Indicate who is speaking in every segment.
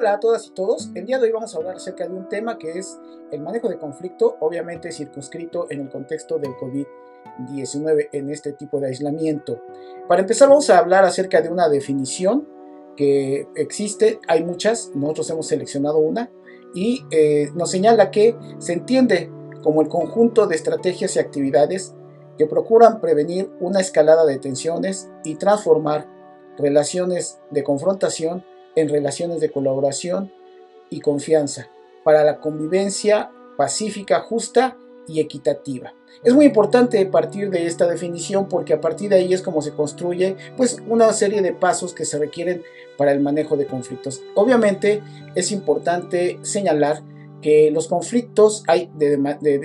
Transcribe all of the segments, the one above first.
Speaker 1: Hola a todas y todos. El día de hoy vamos a hablar acerca de un tema que es el manejo de conflicto, obviamente circunscrito en el contexto del COVID-19 en este tipo de aislamiento. Para empezar vamos a hablar acerca de una definición que existe, hay muchas, nosotros hemos seleccionado una y eh, nos señala que se entiende como el conjunto de estrategias y actividades que procuran prevenir una escalada de tensiones y transformar relaciones de confrontación en relaciones de colaboración y confianza para la convivencia pacífica, justa y equitativa. Es muy importante partir de esta definición porque a partir de ahí es como se construye pues una serie de pasos que se requieren para el manejo de conflictos. Obviamente es importante señalar que los conflictos hay de,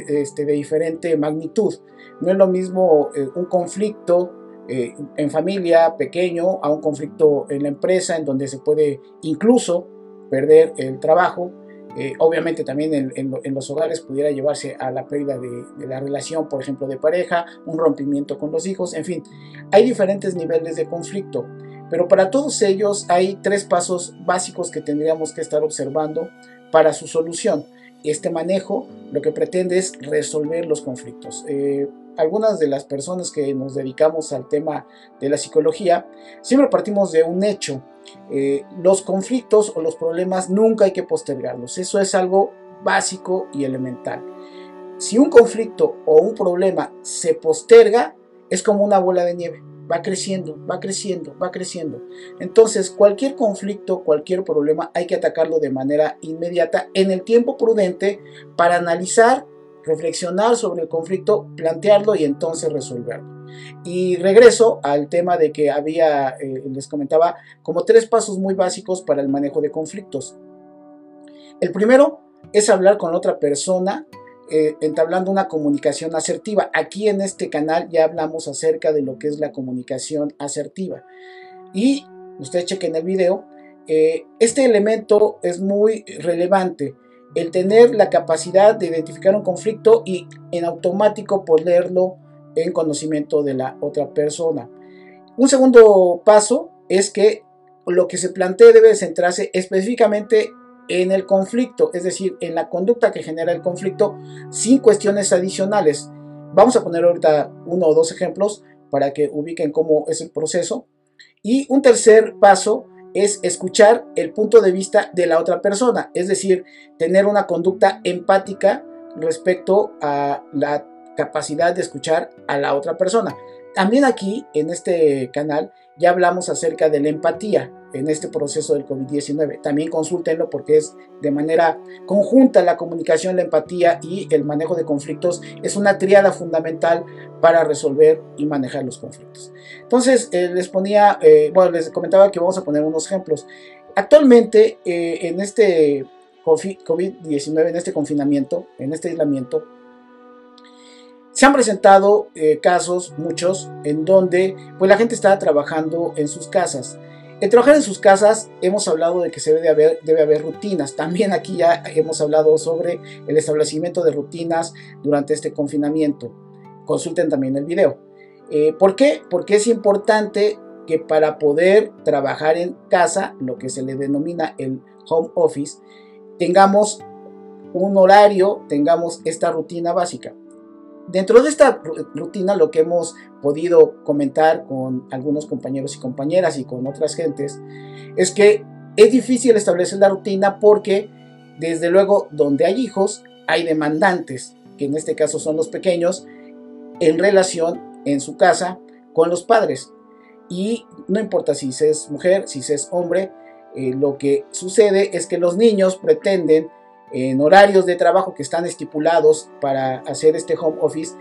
Speaker 1: este, diferente magnitud. No es lo mismo eh, un conflicto eh, en familia pequeño a un conflicto en la empresa en donde se puede incluso perder el trabajo. Eh, obviamente también en, los hogares pudiera llevarse a la pérdida de, la relación, por ejemplo, de pareja, un rompimiento con los hijos, en fin, hay diferentes niveles de conflicto, pero para todos ellos hay tres pasos básicos que tendríamos que estar observando para su solución. Este manejo lo que pretende es resolver los conflictos. Eh, algunas de las personas que nos dedicamos al tema de la psicología, siempre partimos de un hecho. Eh, los conflictos o los problemas nunca hay que postergarlos. Eso es algo básico y elemental. Si un conflicto o un problema se posterga, es como una bola de nieve. Va creciendo, va creciendo, va creciendo. Entonces, cualquier conflicto, cualquier problema, hay que atacarlo de manera inmediata en el tiempo prudente para analizar reflexionar sobre el conflicto, plantearlo y entonces resolverlo. Y regreso al tema de que había, eh, les comentaba, como tres pasos muy básicos para el manejo de conflictos. El primero es hablar con otra persona, eh, entablando una comunicación asertiva. Aquí en este canal ya hablamos acerca de lo que es la comunicación asertiva. Y ustedes chequen el video, eh, este elemento es muy relevante el tener la capacidad de identificar un conflicto y en automático ponerlo en conocimiento de la otra persona. Un segundo paso es que lo que se plantee debe centrarse específicamente en el conflicto, es decir, en la conducta que genera el conflicto sin cuestiones adicionales. Vamos a poner ahorita uno o dos ejemplos para que ubiquen cómo es el proceso. Y un tercer paso es escuchar el punto de vista de la otra persona, es decir, tener una conducta empática respecto a la capacidad de escuchar a la otra persona. También aquí en este canal ya hablamos acerca de la empatía en este proceso del COVID-19. También consúltenlo porque es de manera conjunta la comunicación, la empatía y el manejo de conflictos. Es una triada fundamental para resolver y manejar los conflictos. Entonces, eh, les ponía, eh, bueno, les comentaba que vamos a poner unos ejemplos. Actualmente, eh, en este COVID-19, en este confinamiento, en este aislamiento, se han presentado casos, muchos, en donde pues, la gente está trabajando en sus casas. En trabajar en sus casas hemos hablado de que se debe haber, debe haber rutinas. También aquí ya hemos hablado sobre el establecimiento de rutinas durante este confinamiento. Consulten también el video. Eh, ¿Por qué? Porque es importante que para poder trabajar en casa, lo que se le denomina el home office, tengamos un horario, tengamos esta rutina básica. Dentro de esta rutina lo que hemos podido comentar con algunos compañeros y compañeras y con otras gentes es que es difícil establecer la rutina porque desde luego donde hay hijos hay demandantes, que en este caso son los pequeños, en relación en su casa con los padres. Y no importa si se es mujer, si se es hombre, eh, lo que sucede es que los niños pretenden en horarios de trabajo que están estipulados para hacer este home office,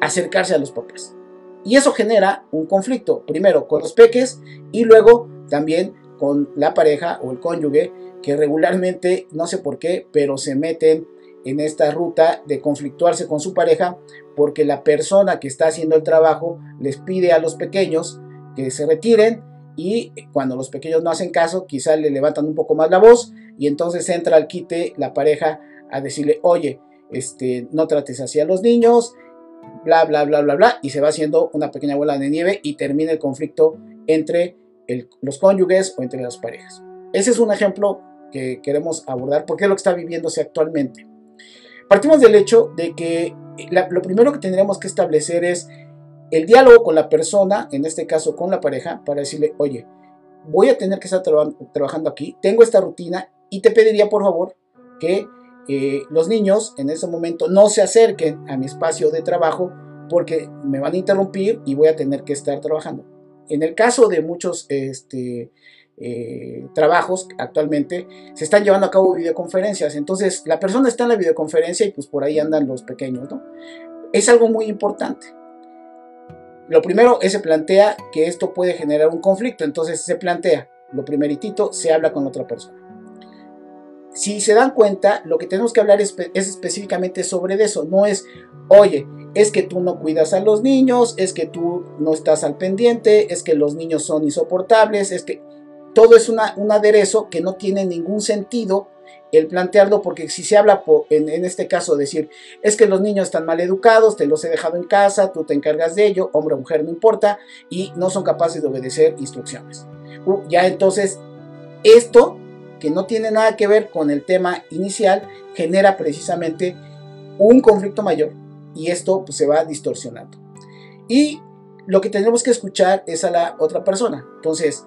Speaker 1: acercarse a los papás. Y eso genera un conflicto, primero con los peques y luego también con la pareja o el cónyuge, que regularmente, no sé por qué, pero se meten en esta ruta de conflictuarse con su pareja porque la persona que está haciendo el trabajo les pide a los pequeños que se retiren y cuando los pequeños no hacen caso, quizá le levantan un poco más la voz y entonces entra al quite la pareja a decirle, oye, este, no trates así a los niños, bla, bla, bla, bla, bla, y se va haciendo una pequeña bola de nieve y termina el conflicto entre los cónyuges o entre las parejas. Ese es un ejemplo que queremos abordar, porque es lo que está viviéndose actualmente. Partimos del hecho de que lo primero que tendríamos que establecer es el diálogo con la persona, en este caso con la pareja, para decirle, oye, voy a tener que estar trabajando aquí, tengo esta rutina y te pediría por favor que eh, los niños en ese momento no se acerquen a mi espacio de trabajo porque me van a interrumpir y voy a tener que estar trabajando. En el caso de muchos este, eh, trabajos actualmente se están llevando a cabo videoconferencias. Entonces la persona está en la videoconferencia y pues por ahí andan los pequeños, ¿no? Es algo muy importante. Lo primero es se plantea que esto puede generar un conflicto, entonces se plantea, lo primeritito, se habla con otra persona. Si se dan cuenta, lo que tenemos que hablar es, es específicamente sobre eso, no es, oye, es que tú no cuidas a los niños, es que tú no estás al pendiente, es que los niños son insoportables, es que todo es una, un aderezo que no tiene ningún sentido el plantearlo, porque si se habla en, este caso, decir, es que los niños están mal educados, te los he dejado en casa, tú te encargas de ello, hombre o mujer, no importa, y no son capaces de obedecer instrucciones. ya entonces, esto, que no tiene nada que ver con el tema inicial, genera precisamente un conflicto mayor, y esto pues, se va distorsionando. Y lo que tenemos que escuchar es a la otra persona. Entonces,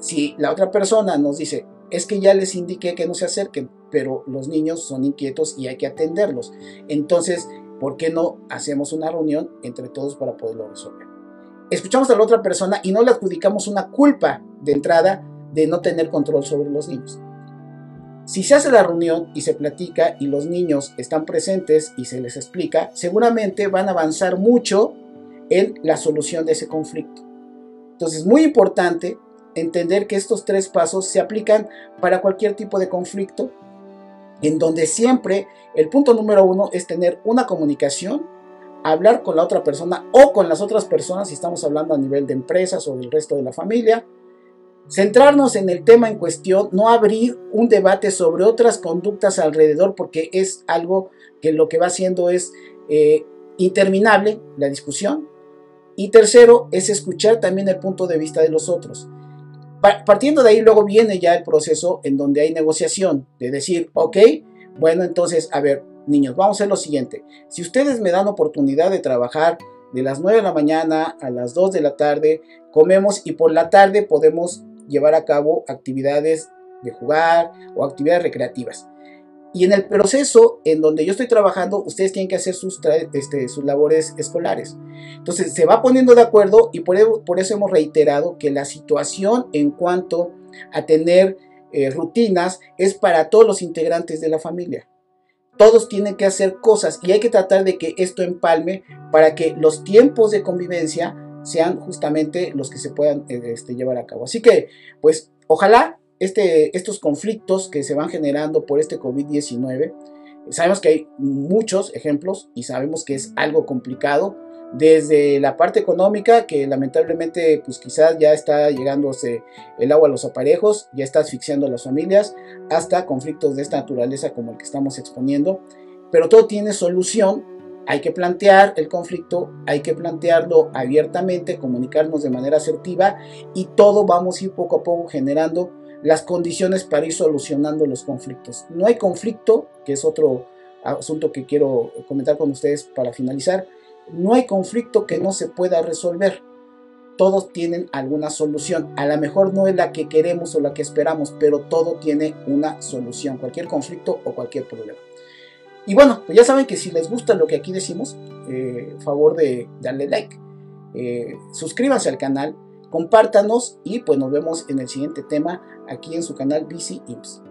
Speaker 1: si la otra persona nos dice, es que ya les indiqué que no se acerquen, pero los niños son inquietos y hay que atenderlos. Entonces, ¿por qué no hacemos una reunión entre todos para poderlo resolver? Escuchamos a la otra persona y no le adjudicamos una culpa de entrada de no tener control sobre los niños. Si se hace la reunión y se platica y los niños están presentes y se les explica, seguramente van a avanzar mucho en la solución de ese conflicto. Entonces, es muy importante entender que estos tres pasos se aplican para cualquier tipo de conflicto, en donde siempre el punto número uno es tener una comunicación, hablar con la otra persona o con las otras personas, si estamos hablando a nivel de empresas o del resto de la familia, centrarnos en el tema en cuestión, no abrir un debate sobre otras conductas alrededor, porque es algo que lo que va haciendo es eh, interminable la discusión. Y tercero, es escuchar también el punto de vista de los otros. Partiendo de ahí, luego viene ya el proceso en donde hay negociación, de decir, ok, bueno, entonces, a ver, niños, vamos a hacer lo siguiente. Si ustedes me dan oportunidad de trabajar de las 9 de la mañana a las 2 de la tarde, comemos y por la tarde podemos llevar a cabo actividades de jugar o actividades recreativas. Y en el proceso en donde yo estoy trabajando, ustedes tienen que hacer sus, este, sus labores escolares. Entonces se va poniendo de acuerdo y por, eso hemos reiterado que la situación en cuanto a tener eh, rutinas es para todos los integrantes de la familia. Todos tienen que hacer cosas y hay que tratar de que esto empalme para que los tiempos de convivencia sean justamente los que se puedan eh, este, llevar a cabo. Así que, pues, ojalá este, estos conflictos que se van generando por este COVID-19, sabemos que hay muchos ejemplos y sabemos que es algo complicado, desde la parte económica, que lamentablemente pues quizás ya está llegándose el agua a los aparejos, ya está asfixiando a las familias, hasta conflictos de esta naturaleza como el que estamos exponiendo, pero todo tiene solución, hay que plantear el conflicto, hay que plantearlo abiertamente, comunicarnos de manera asertiva y todo vamos a ir poco a poco generando las condiciones para ir solucionando los conflictos. No hay conflicto, que es otro asunto que quiero comentar con ustedes para finalizar, no hay conflicto que no se pueda resolver. Todos tienen alguna solución. A lo mejor no es la que queremos o la que esperamos, pero todo tiene una solución, cualquier conflicto o cualquier problema. Y bueno, pues ya saben que si les gusta lo que aquí decimos, eh, favor de darle like, eh, suscríbanse al canal, compártanos y pues nos vemos en el siguiente tema aquí en su canal BC Imps.